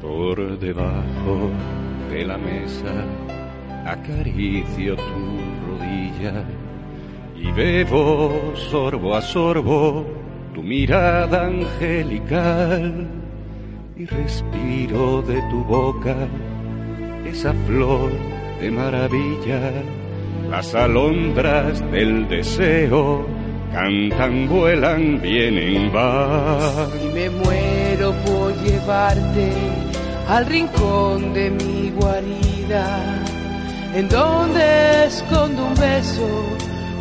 Por debajo de la mesa acaricio tu rodilla y bebo sorbo a sorbo tu mirada angelical y respiro de tu boca esa flor de maravilla. Las alondras del deseo cantan, vuelan, vienen, van. y me muero por llevarte al rincón de mi guarida, en donde escondo un beso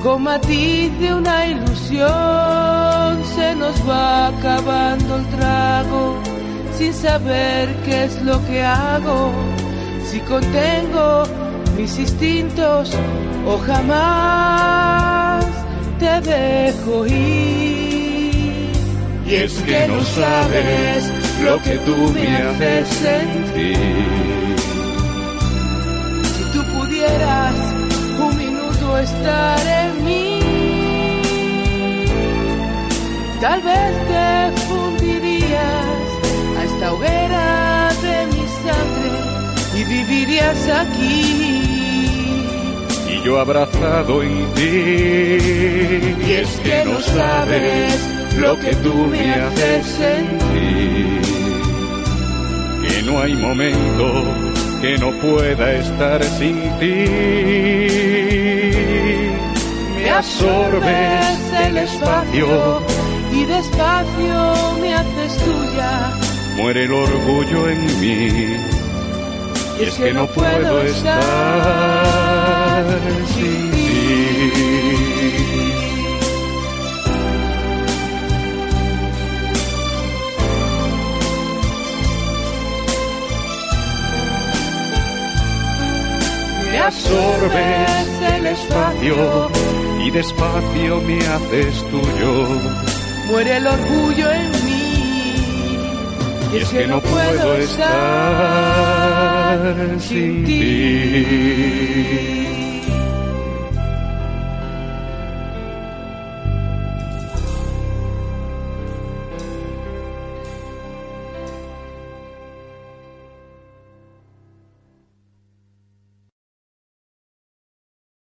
con matiz de una ilusión. Se nos va acabando el trago sin saber qué es lo que hago, si contengo mis instintos o jamás te dejo ir. Y es que no sabes lo que tú me haces sentir. Si tú pudieras un minuto estar en mí, tal vez te fundirías a esta hoguera de mi sangre y vivirías aquí. y yo abrazado en ti. Y es que no sabes lo que tú me haces sentir. Que no hay momento que no pueda estar sin ti. Me absorbes el espacio y despacio me haces tuya. muere el orgullo en mí. Y es que no puedo estar sin ti. Absorbes el espacio y despacio me haces tuyo. Muere el orgullo en mí. Y es que no puedo estar sin ti.